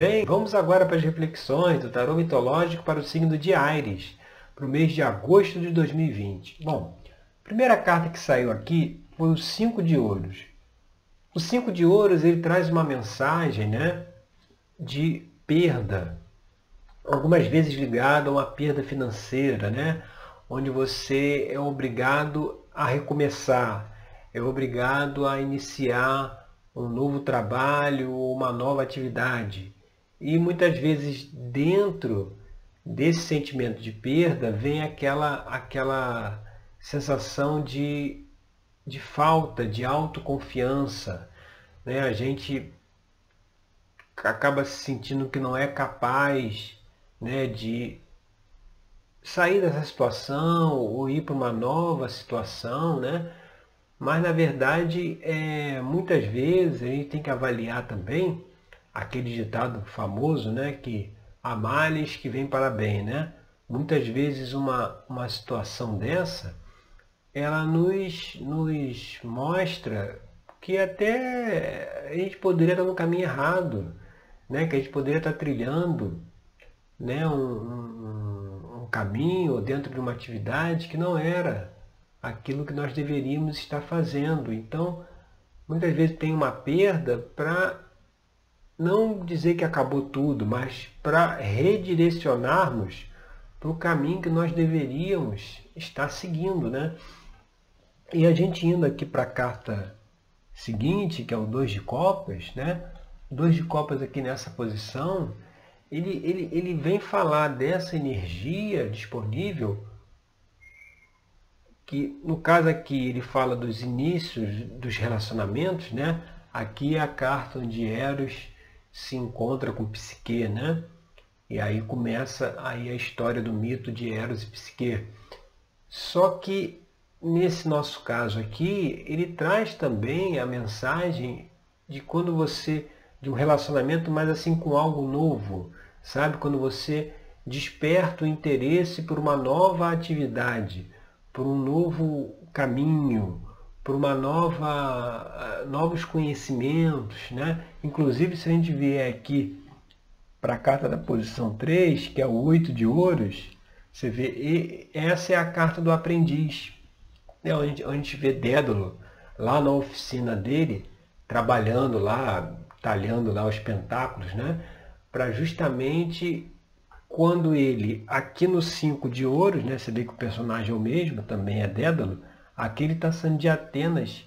Bem, vamos agora para as reflexões do tarô mitológico para o signo de Ares, para o mês de agosto de 2020. Bom, a primeira carta que saiu aqui foi o Cinco de Ouros. O Cinco de Ouros ele traz uma mensagem né, de perda, algumas vezes ligada a uma perda financeira, né, onde você é obrigado a recomeçar, é obrigado a iniciar um novo trabalho, uma nova atividade. E muitas vezes dentro desse sentimento de perda vem aquela, aquela sensação de, de falta, de autoconfiança. Né? A gente acaba se sentindo que não é capaz né, de sair dessa situação ou ir para uma nova situação, né? Mas na verdade, é, muitas vezes a gente tem que avaliar também aquele ditado famoso, né? Que há males que vem para bem, né? Muitas vezes uma, uma situação dessa, ela nos, nos mostra que até a gente poderia estar no caminho errado, né? Que a gente poderia estar trilhando né? um, um, um caminho dentro de uma atividade que não era aquilo que nós deveríamos estar fazendo. Então, muitas vezes tem uma perda para não dizer que acabou tudo, mas para redirecionarmos para o caminho que nós deveríamos estar seguindo, né? E a gente indo aqui para a carta seguinte, que é o dois de copas, né? Dois de copas aqui nessa posição, ele, ele, ele vem falar dessa energia disponível que no caso aqui ele fala dos inícios dos relacionamentos, né? Aqui é a carta onde Eros se encontra com Psique, né? E aí começa aí a história do mito de Eros e Psique. Só que nesse nosso caso aqui, ele traz também a mensagem de quando você de um relacionamento mais assim com algo novo, sabe? Quando você desperta o interesse por uma nova atividade, por um novo caminho, por uma nova, novos conhecimentos, né? Inclusive, se a gente vier aqui para a carta da posição 3, que é o 8 de ouros, você vê, essa é a carta do aprendiz. Né? Onde, onde a gente vê Dédalo lá na oficina dele, trabalhando lá, talhando lá os pentáculos, né? Para justamente quando ele, aqui no 5 de ouros, né, você vê que o personagem é o mesmo, também é Dédalo, aqui ele está saindo de Atenas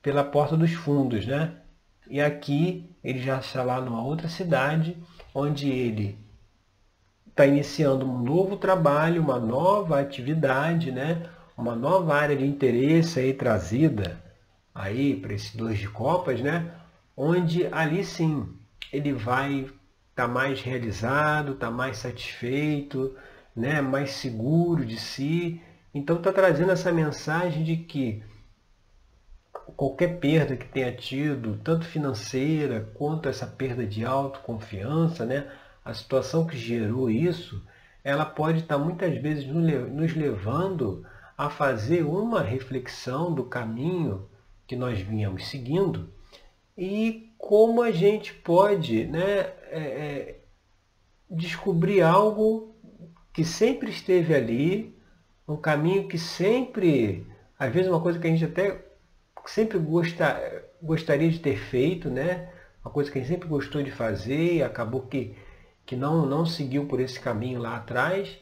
pela porta dos fundos, né? E aqui ele já está lá numa outra cidade, onde ele está iniciando um novo trabalho, uma nova atividade, né? uma nova área de interesse aí trazida aí para esse dois de copas, né? onde ali sim ele vai está mais realizado, está mais satisfeito, né? mais seguro de si. Então está trazendo essa mensagem de que qualquer perda que tenha tido, tanto financeira quanto essa perda de autoconfiança, né? a situação que gerou isso, ela pode estar tá muitas vezes nos levando a fazer uma reflexão do caminho que nós vinhamos seguindo e como a gente pode né, é, é, descobrir algo que sempre esteve ali, um caminho que sempre, às vezes uma coisa que a gente até sempre gosta, gostaria de ter feito, né? uma coisa que a gente sempre gostou de fazer e acabou que, que não, não seguiu por esse caminho lá atrás,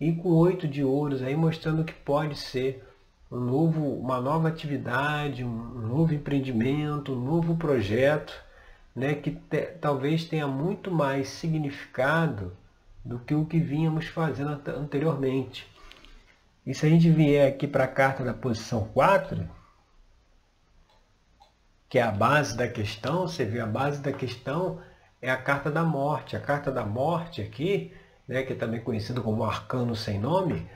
e com oito de ouros aí mostrando que pode ser um novo, uma nova atividade, um novo empreendimento, um novo projeto, né, que te, talvez tenha muito mais significado do que o que vínhamos fazendo anteriormente. E se a gente vier aqui para a carta da posição 4, que é a base da questão, você vê a base da questão é a carta da morte. A carta da morte aqui, né, que é também conhecida como arcano sem nome,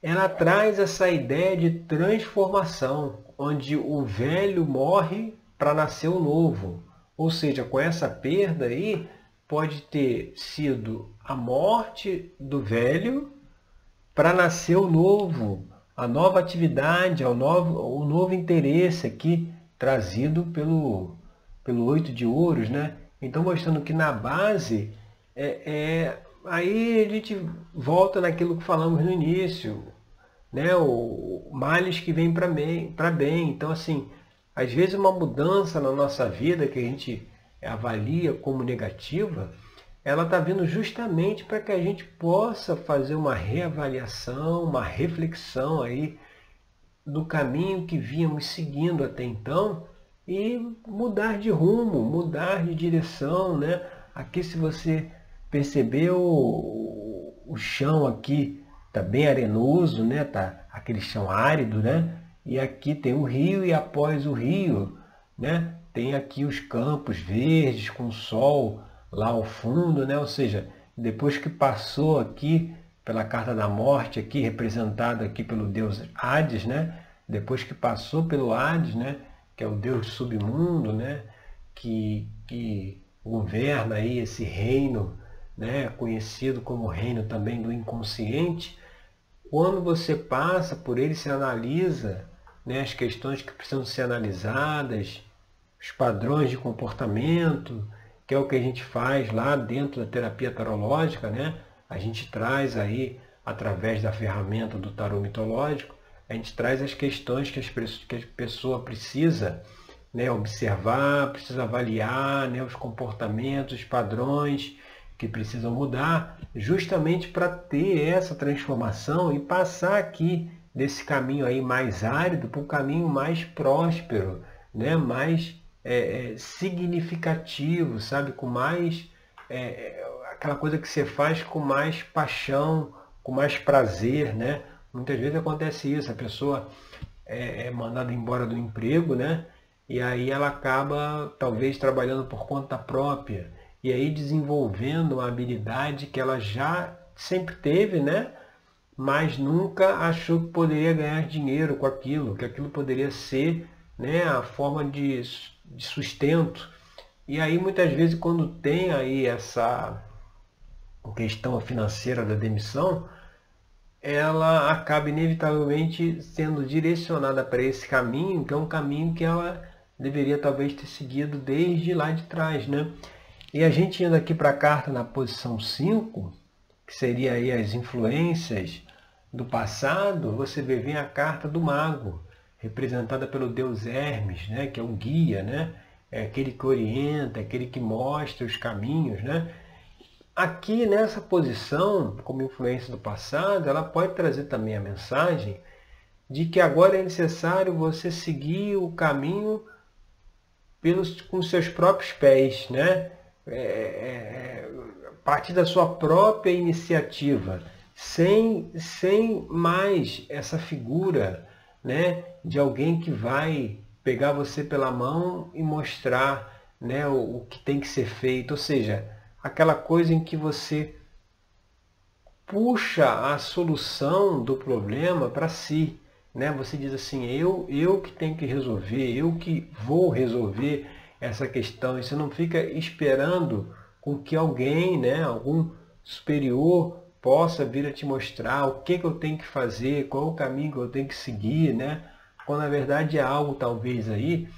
ela traz essa ideia de transformação, onde o velho morre para nascer o novo. Ou seja, com essa perda aí, pode ter sido a morte do velho para nascer o novo, a nova atividade, o novo, o novo interesse aqui trazido pelo, pelo oito de ouros, né? Então mostrando que na base é, é aí a gente volta naquilo que falamos no início, né? O males que vem para bem, para bem. Então assim, às vezes uma mudança na nossa vida que a gente avalia como negativa, ela está vindo justamente para que a gente possa fazer uma reavaliação, uma reflexão aí do caminho que vínhamos seguindo até então e mudar de rumo, mudar de direção, né? Aqui se você percebeu o chão aqui tá bem arenoso, né? Tá aquele chão árido, né? E aqui tem o rio e após o rio, né? Tem aqui os campos verdes com sol lá ao fundo, né? Ou seja, depois que passou aqui pela carta da morte aqui representado aqui pelo deus Hades, né? Depois que passou pelo Hades, né? Que é o deus submundo, né? Que, que governa aí esse reino, né? Conhecido como reino também do inconsciente. Quando você passa por ele, se analisa né, as questões que precisam ser analisadas, os padrões de comportamento, que é o que a gente faz lá dentro da terapia tarológica, né? A gente traz aí, através da ferramenta do tarô mitológico, a gente traz as questões que, as, que a pessoa precisa né, observar, precisa avaliar né, os comportamentos, os padrões que precisam mudar, justamente para ter essa transformação e passar aqui desse caminho aí mais árido para um caminho mais próspero, né, mais é, é, significativo, sabe? Com mais. É, é, aquela coisa que você faz com mais paixão, com mais prazer, né? Muitas vezes acontece isso, a pessoa é, é mandada embora do emprego, né? E aí ela acaba talvez trabalhando por conta própria e aí desenvolvendo uma habilidade que ela já sempre teve, né? Mas nunca achou que poderia ganhar dinheiro com aquilo, que aquilo poderia ser né, a forma de de sustento. E aí muitas vezes quando tem aí essa questão financeira da demissão, ela acaba inevitavelmente sendo direcionada para esse caminho, que é um caminho que ela deveria talvez ter seguido desde lá de trás, né? E a gente indo aqui para a carta na posição 5, que seria aí as influências do passado, você vê vem a carta do mago representada pelo deus Hermes, né, que é o guia, né, é aquele que orienta, aquele que mostra os caminhos. Né? Aqui nessa posição, como influência do passado, ela pode trazer também a mensagem de que agora é necessário você seguir o caminho pelos, com seus próprios pés, né? É, é, é a partir da sua própria iniciativa, sem, sem mais essa figura né, de alguém que vai pegar você pela mão e mostrar né, o, o que tem que ser feito. Ou seja, aquela coisa em que você puxa a solução do problema para si. Né? Você diz assim, eu, eu que tenho que resolver, eu que vou resolver essa questão. E você não fica esperando com que alguém, né, algum superior, possa vir a te mostrar o que, que eu tenho que fazer, qual o caminho que eu tenho que seguir, né? Quando na verdade é algo talvez aí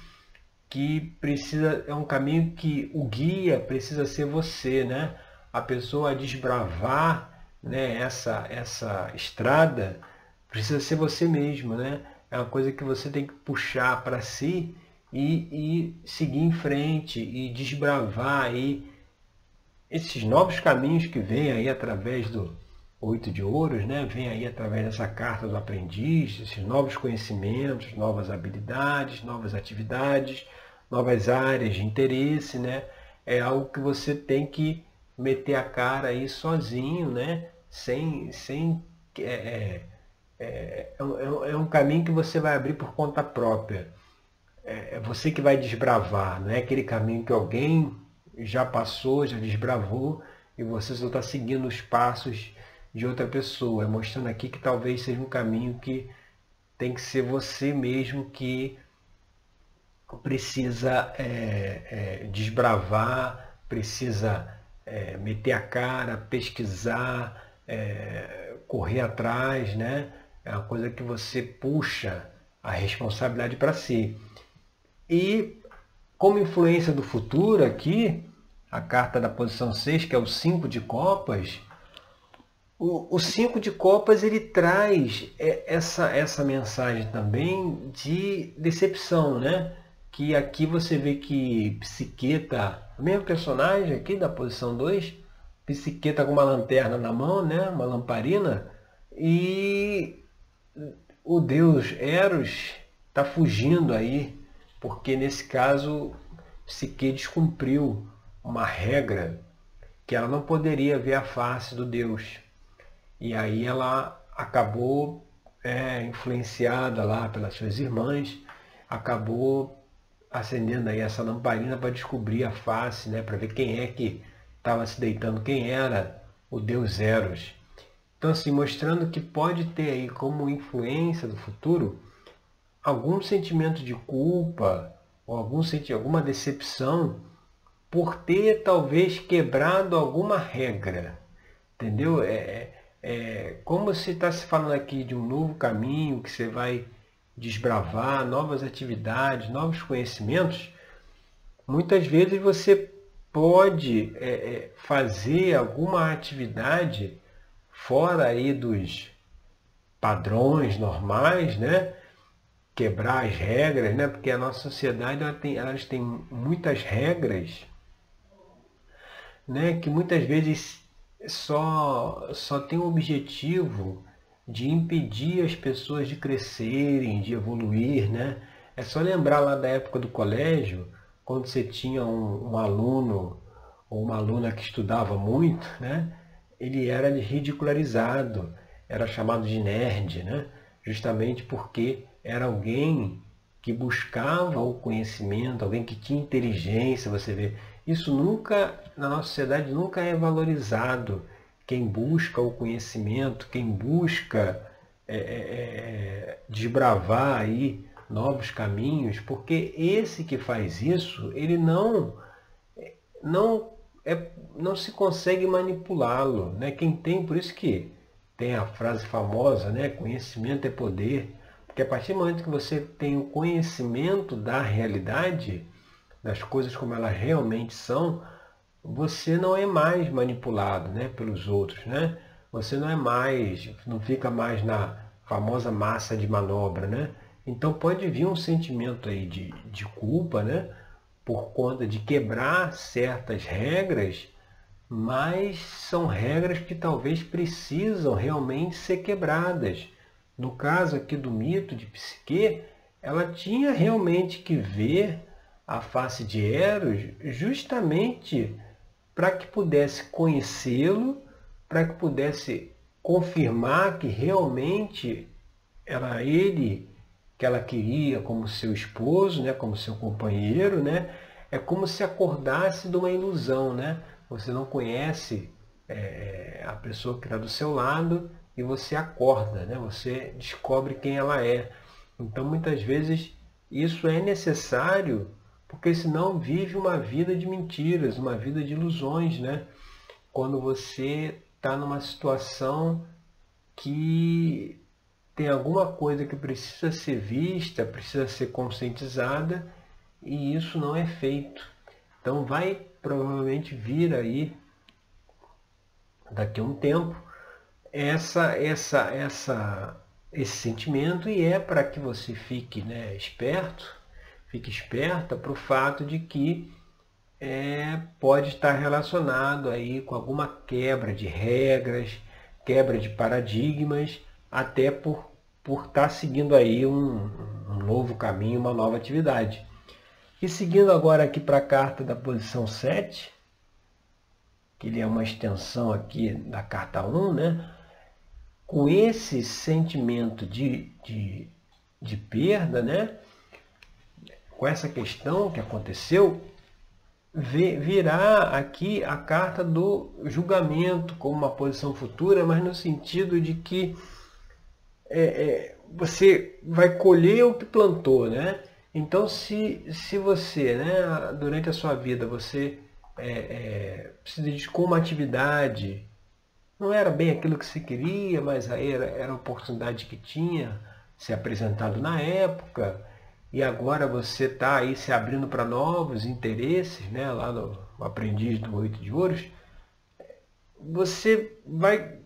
que precisa, é um caminho que o guia precisa ser você, né? A pessoa a desbravar né, essa, essa estrada precisa ser você mesmo, né? É uma coisa que você tem que puxar para si e, e seguir em frente e desbravar aí esses novos caminhos que vêm aí através do oito de ouros, né? Vem aí através dessa carta do aprendiz, esses novos conhecimentos, novas habilidades, novas atividades, novas áreas de interesse, né? É algo que você tem que meter a cara aí sozinho, né? Sem, sem é, é, é, é um é é caminho que você vai abrir por conta própria. É, é você que vai desbravar, não é aquele caminho que alguém já passou, já desbravou, e você só está seguindo os passos de outra pessoa, mostrando aqui que talvez seja um caminho que tem que ser você mesmo que precisa é, é, desbravar, precisa é, meter a cara, pesquisar, é, correr atrás, né? É uma coisa que você puxa a responsabilidade para si. E como influência do futuro aqui, a carta da posição 6, que é o 5 de copas, o 5 de copas ele traz é, essa, essa mensagem também de decepção, né? Que aqui você vê que Psiqueta, o mesmo personagem aqui da posição 2, Psiqueta com uma lanterna na mão, né? Uma lamparina, e o deus Eros está fugindo aí, porque nesse caso Psique descumpriu uma regra que ela não poderia ver a face do Deus. E aí ela acabou é, influenciada lá pelas suas irmãs, acabou acendendo aí essa lamparina para descobrir a face, né, para ver quem é que estava se deitando, quem era o Deus Eros. Então assim, mostrando que pode ter aí como influência do futuro algum sentimento de culpa ou algum alguma decepção por ter talvez quebrado alguma regra. Entendeu? É, é, como se está se falando aqui de um novo caminho que você vai desbravar, novas atividades, novos conhecimentos. Muitas vezes você pode é, é, fazer alguma atividade fora aí dos padrões normais, né? quebrar as regras, né? porque a nossa sociedade ela tem, elas tem muitas regras né, que muitas vezes só, só tem o objetivo de impedir as pessoas de crescerem, de evoluir. Né? É só lembrar lá da época do colégio, quando você tinha um, um aluno ou uma aluna que estudava muito, né? ele era ridicularizado, era chamado de nerd, né? justamente porque era alguém que buscava o conhecimento, alguém que tinha inteligência, você vê. Isso nunca, na nossa sociedade, nunca é valorizado. Quem busca o conhecimento, quem busca é, é, é, desbravar aí novos caminhos, porque esse que faz isso, ele não, não, é, não se consegue manipulá-lo. Né? Quem tem, por isso que tem a frase famosa, né? conhecimento é poder. Porque a partir do momento que você tem o conhecimento da realidade, das coisas como elas realmente são, você não é mais manipulado né, pelos outros. Né? Você não é mais, não fica mais na famosa massa de manobra. Né? Então pode vir um sentimento aí de, de culpa, né? por conta de quebrar certas regras, mas são regras que talvez precisam realmente ser quebradas. No caso aqui do mito de Psique, ela tinha realmente que ver a face de Eros justamente para que pudesse conhecê-lo, para que pudesse confirmar que realmente era ele que ela queria como seu esposo, né, como seu companheiro, né? É como se acordasse de uma ilusão, né? Você não conhece é, a pessoa que está do seu lado e você acorda, né? Você descobre quem ela é. Então, muitas vezes isso é necessário porque senão vive uma vida de mentiras, uma vida de ilusões, né? Quando você está numa situação que tem alguma coisa que precisa ser vista, precisa ser conscientizada e isso não é feito. Então vai provavelmente vir aí daqui a um tempo essa essa essa esse sentimento e é para que você fique né, esperto fique esperta para o fato de que é, pode estar relacionado aí com alguma quebra de regras, quebra de paradigmas, até por, por estar seguindo aí um, um novo caminho, uma nova atividade. E seguindo agora aqui para a carta da posição 7, que ele é uma extensão aqui da carta 1, né? com esse sentimento de, de, de perda, né? Com essa questão que aconteceu, virá aqui a carta do julgamento como uma posição futura, mas no sentido de que é, é, você vai colher o que plantou, né? Então, se, se você, né, durante a sua vida, você é, se dedicou a uma atividade, não era bem aquilo que você queria, mas aí era, era a oportunidade que tinha se apresentado na época, e agora você está aí se abrindo para novos interesses, né? lá no, Aprendiz do Oito de Ouros, você vai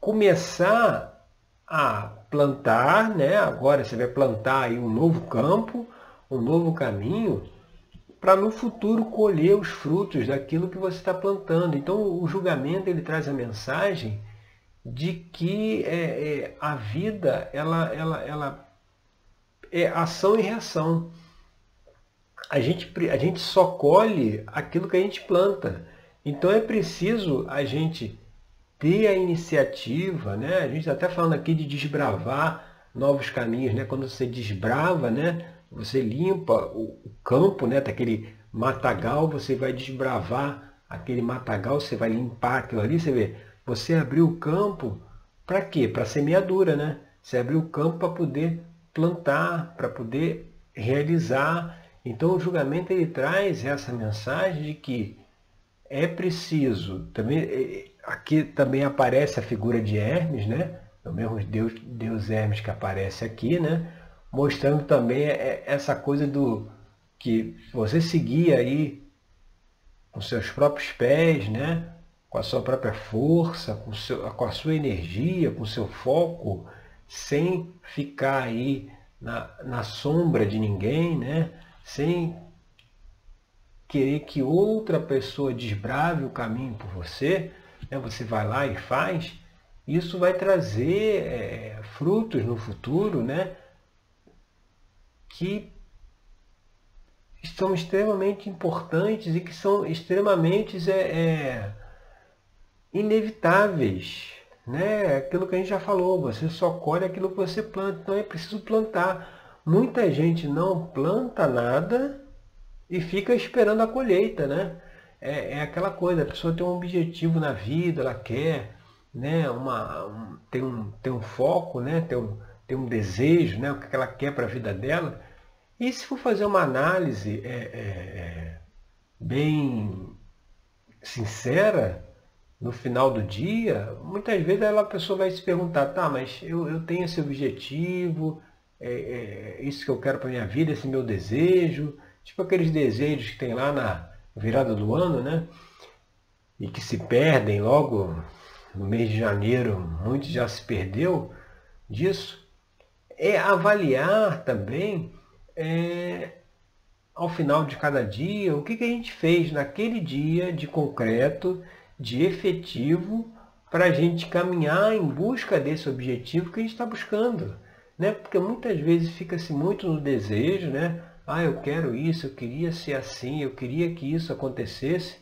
começar a plantar, né? agora você vai plantar aí um novo campo, um novo caminho, para no futuro colher os frutos daquilo que você está plantando. Então o julgamento ele traz a mensagem de que é, é, a vida ela, ela, ela é ação e reação. A gente, a gente só colhe aquilo que a gente planta. Então é preciso a gente ter a iniciativa, né? A gente está até falando aqui de desbravar novos caminhos, né? Quando você desbrava, né? Você limpa o campo, né? Daquele matagal, você vai desbravar aquele matagal, você vai limpar aquilo ali, você vê. Você abriu o campo para quê? Para semeadura, né? Você abriu o campo para poder plantar, para poder realizar. Então o julgamento ele traz essa mensagem de que é preciso, também é, aqui também aparece a figura de Hermes, né? É o mesmo Deus, Deus Hermes que aparece aqui, né? Mostrando também é, essa coisa do que você seguir aí com seus próprios pés, né? com a sua própria força, com, seu, com a sua energia, com o seu foco, sem ficar aí na, na sombra de ninguém, né? sem querer que outra pessoa desbrave o caminho por você, né? você vai lá e faz, isso vai trazer é, frutos no futuro né? que são extremamente importantes e que são extremamente é, é, inevitáveis né? Aquilo que a gente já falou, você só colhe aquilo que você planta, então é preciso plantar. Muita gente não planta nada e fica esperando a colheita, né? É, é aquela coisa, a pessoa tem um objetivo na vida, ela quer, né? Uma, um, tem, um, tem um foco, né? Tem um, tem um desejo, né? O que ela quer para a vida dela. E se for fazer uma análise é, é, é bem sincera, no final do dia, muitas vezes a pessoa vai se perguntar, tá, mas eu, eu tenho esse objetivo, é, é isso que eu quero para minha vida, esse meu desejo, tipo aqueles desejos que tem lá na virada do ano, né? E que se perdem logo no mês de janeiro, muitos já se perdeu disso. É avaliar também é, ao final de cada dia o que, que a gente fez naquele dia de concreto de efetivo para a gente caminhar em busca desse objetivo que a gente está buscando. Né? Porque muitas vezes fica-se muito no desejo, né? Ah, eu quero isso, eu queria ser assim, eu queria que isso acontecesse,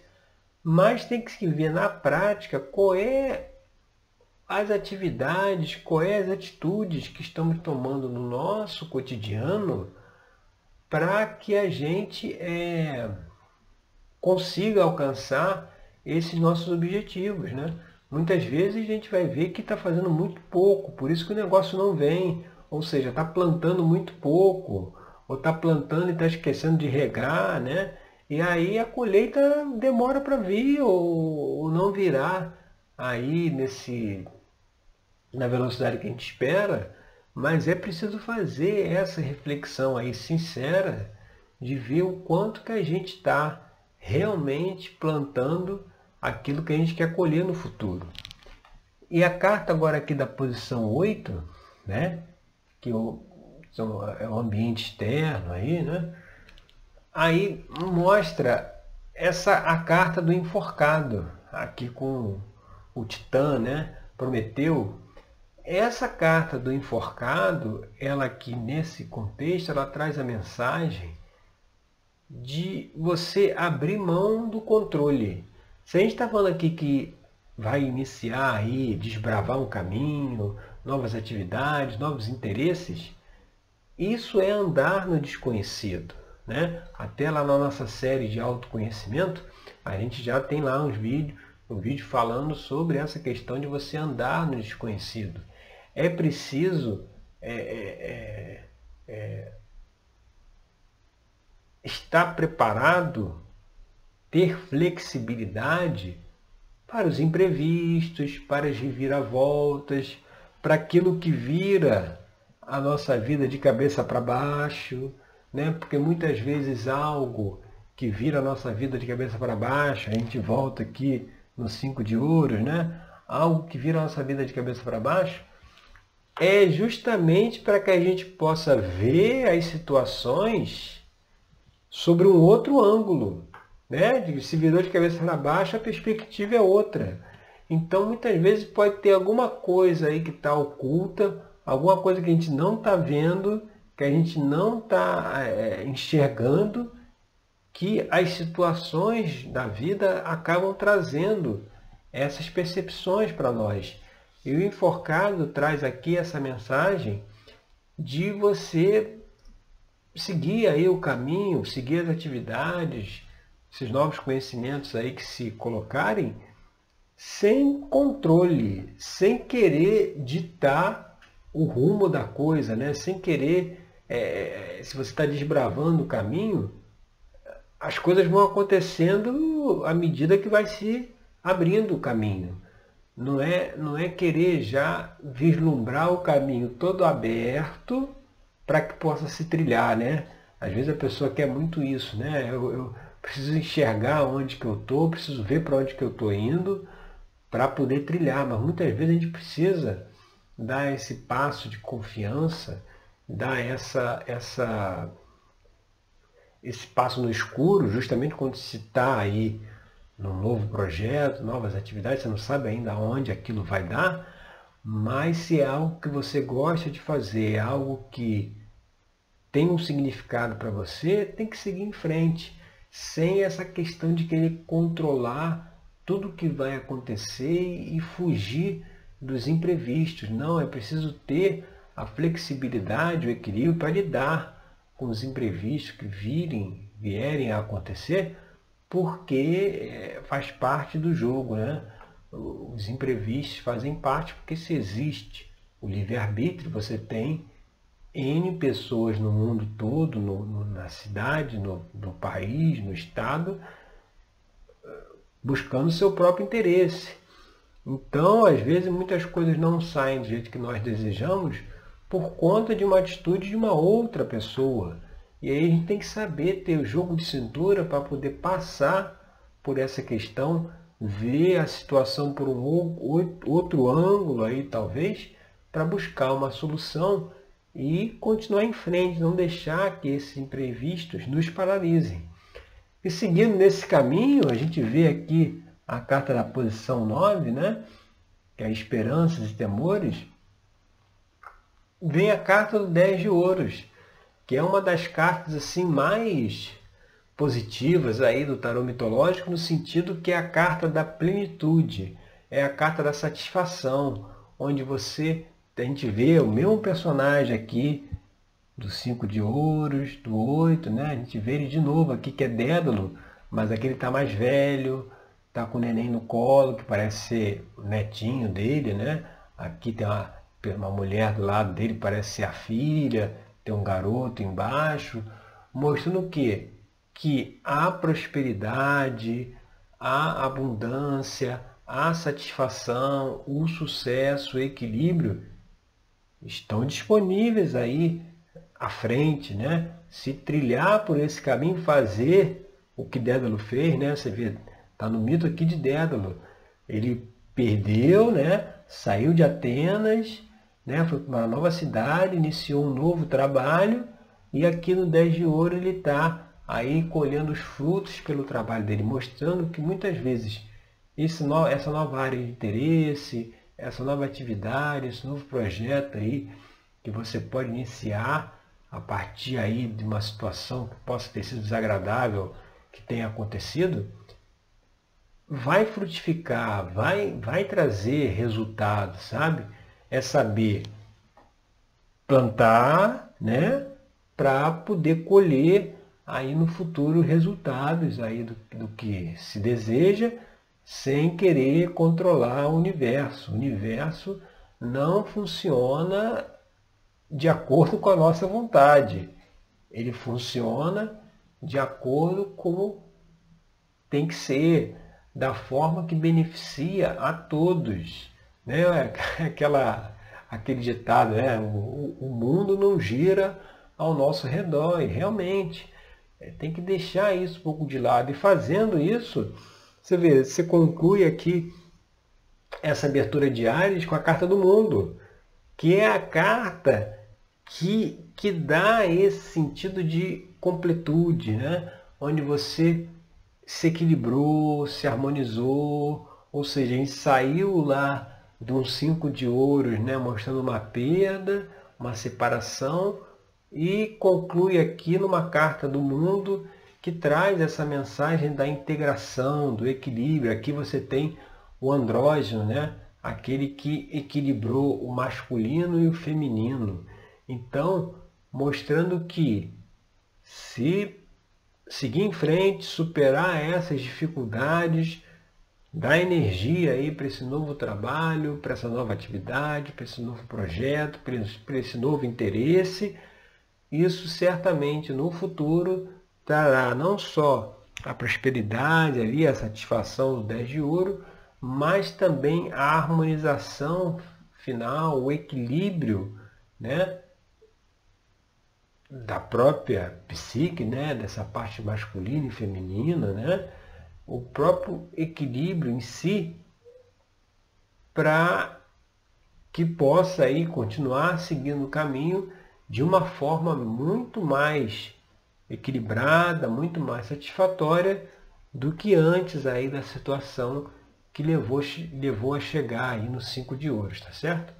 mas tem que se ver na prática qual é as atividades, quais as atitudes que estamos tomando no nosso cotidiano para que a gente é, consiga alcançar esses nossos objetivos. Né? Muitas vezes a gente vai ver que está fazendo muito pouco, por isso que o negócio não vem. Ou seja, está plantando muito pouco, ou está plantando e está esquecendo de regar, né? E aí a colheita demora para vir ou, ou não virá aí nesse na velocidade que a gente espera, mas é preciso fazer essa reflexão aí sincera de ver o quanto que a gente está realmente plantando aquilo que a gente quer colher no futuro. E a carta agora aqui da posição 8, né? que é o ambiente externo aí, né? aí mostra essa a carta do enforcado, aqui com o Titã, né? Prometeu. Essa carta do enforcado, ela aqui nesse contexto, ela traz a mensagem de você abrir mão do controle. Se a gente está falando aqui que vai iniciar aí, desbravar um caminho, novas atividades, novos interesses, isso é andar no desconhecido. Né? Até lá na nossa série de autoconhecimento, a gente já tem lá uns vídeos, um vídeo falando sobre essa questão de você andar no desconhecido. É preciso é, é, é, é estar preparado ter flexibilidade para os imprevistos, para as reviravoltas, para aquilo que vira a nossa vida de cabeça para baixo, né? Porque muitas vezes algo que vira a nossa vida de cabeça para baixo, a gente volta aqui no cinco de ouros, né? Algo que vira a nossa vida de cabeça para baixo, é justamente para que a gente possa ver as situações sobre um outro ângulo. Né? Se virou de cabeça para baixo, a perspectiva é outra. Então, muitas vezes pode ter alguma coisa aí que está oculta, alguma coisa que a gente não está vendo, que a gente não está é, enxergando, que as situações da vida acabam trazendo essas percepções para nós. E o enforcado traz aqui essa mensagem de você seguir aí o caminho, seguir as atividades, esses novos conhecimentos aí que se colocarem, sem controle, sem querer ditar o rumo da coisa, né? sem querer, é, se você está desbravando o caminho, as coisas vão acontecendo à medida que vai se abrindo o caminho não é, não é querer já vislumbrar o caminho todo aberto para que possa se trilhar, né? Às vezes a pessoa quer muito isso, né? Eu, eu preciso enxergar onde que eu estou, preciso ver para onde que eu estou indo para poder trilhar, mas muitas vezes a gente precisa dar esse passo de confiança, dar essa, essa, esse passo no escuro, justamente quando se está aí num novo projeto, novas atividades, você não sabe ainda onde aquilo vai dar, mas se é algo que você gosta de fazer, é algo que tem um significado para você, tem que seguir em frente, sem essa questão de querer controlar tudo que vai acontecer e fugir dos imprevistos. Não, é preciso ter a flexibilidade, o equilíbrio para lidar com os imprevistos que virem, vierem a acontecer, porque eh, faz parte do jogo, né? Os imprevistos fazem parte porque se existe o livre-arbítrio, você tem N pessoas no mundo todo, no, no, na cidade, no, no país, no estado, buscando seu próprio interesse. Então, às vezes, muitas coisas não saem do jeito que nós desejamos por conta de uma atitude de uma outra pessoa. E aí a gente tem que saber ter o jogo de cintura para poder passar por essa questão, ver a situação por um outro ângulo aí talvez, para buscar uma solução e continuar em frente, não deixar que esses imprevistos nos paralisem. E seguindo nesse caminho, a gente vê aqui a carta da posição 9, né? que é esperanças e temores, vem a carta do 10 de ouros que é uma das cartas assim mais positivas aí do tarô mitológico no sentido que é a carta da plenitude, é a carta da satisfação, onde você a gente vê o mesmo personagem aqui do cinco de ouros, do oito, né? A gente vê ele de novo aqui que é Dédalo, mas aqui ele está mais velho, está com o neném no colo, que parece ser o netinho dele, né? Aqui tem uma, uma mulher do lado dele, parece ser a filha, tem um garoto embaixo, mostrando o quê? Que há prosperidade, há abundância, a satisfação, o sucesso, o equilíbrio estão disponíveis aí à frente, né? Se trilhar por esse caminho, fazer o que Dédalo fez, né? Você vê, tá no mito aqui de Dédalo. Ele perdeu, né? Saiu de Atenas, né? foi para uma nova cidade, iniciou um novo trabalho e aqui no 10 de ouro ele está aí colhendo os frutos pelo trabalho dele, mostrando que muitas vezes esse no, essa nova área de interesse, essa nova atividade, esse novo projeto aí que você pode iniciar a partir aí de uma situação que possa ter sido desagradável que tenha acontecido, vai frutificar, vai, vai trazer resultados, sabe? é saber plantar, né, para poder colher aí no futuro resultados aí do, do que se deseja, sem querer controlar o universo. O universo não funciona de acordo com a nossa vontade. Ele funciona de acordo com tem que ser, da forma que beneficia a todos. Né? Aquela, aquele ditado, é, o, o mundo não gira ao nosso redor, e realmente é, tem que deixar isso um pouco de lado. E fazendo isso, você vê, você conclui aqui essa abertura de Ares com a carta do mundo, que é a carta que, que dá esse sentido de completude, né? onde você se equilibrou, se harmonizou, ou seja, a gente saiu lá de um cinco de ouros, né? mostrando uma perda, uma separação, e conclui aqui numa carta do mundo que traz essa mensagem da integração, do equilíbrio. Aqui você tem o andrógeno, né? aquele que equilibrou o masculino e o feminino. Então, mostrando que se seguir em frente, superar essas dificuldades, dar energia aí para esse novo trabalho, para essa nova atividade, para esse novo projeto, para esse novo interesse, isso certamente no futuro trará não só a prosperidade ali, a satisfação do 10 de ouro, mas também a harmonização final, o equilíbrio né, da própria psique, né, dessa parte masculina e feminina, né, o próprio equilíbrio em si, para que possa aí continuar seguindo o caminho de uma forma muito mais equilibrada, muito mais satisfatória do que antes aí da situação que levou, levou a chegar aí no 5 de ouros, tá certo?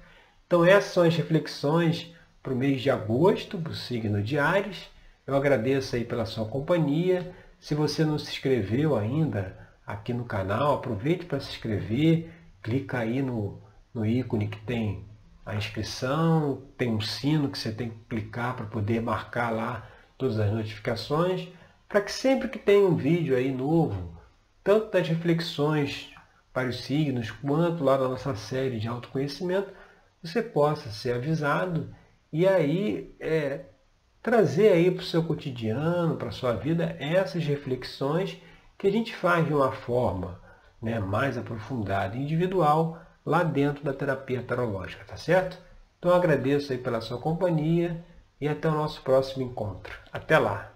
Então essas são as reflexões para o mês de agosto, para o signo de Ares. Eu agradeço aí pela sua companhia. Se você não se inscreveu ainda aqui no canal, aproveite para se inscrever, clica aí no, no ícone que tem a inscrição, tem um sino que você tem que clicar para poder marcar lá todas as notificações, para que sempre que tem um vídeo aí novo, tanto das reflexões para os signos, quanto lá da nossa série de autoconhecimento, você possa ser avisado e aí é, trazer aí para o seu cotidiano, para a sua vida, essas reflexões que a gente faz de uma forma né, mais aprofundada individual, lá dentro da terapia tarológica, tá certo? Então agradeço aí pela sua companhia e até o nosso próximo encontro. Até lá!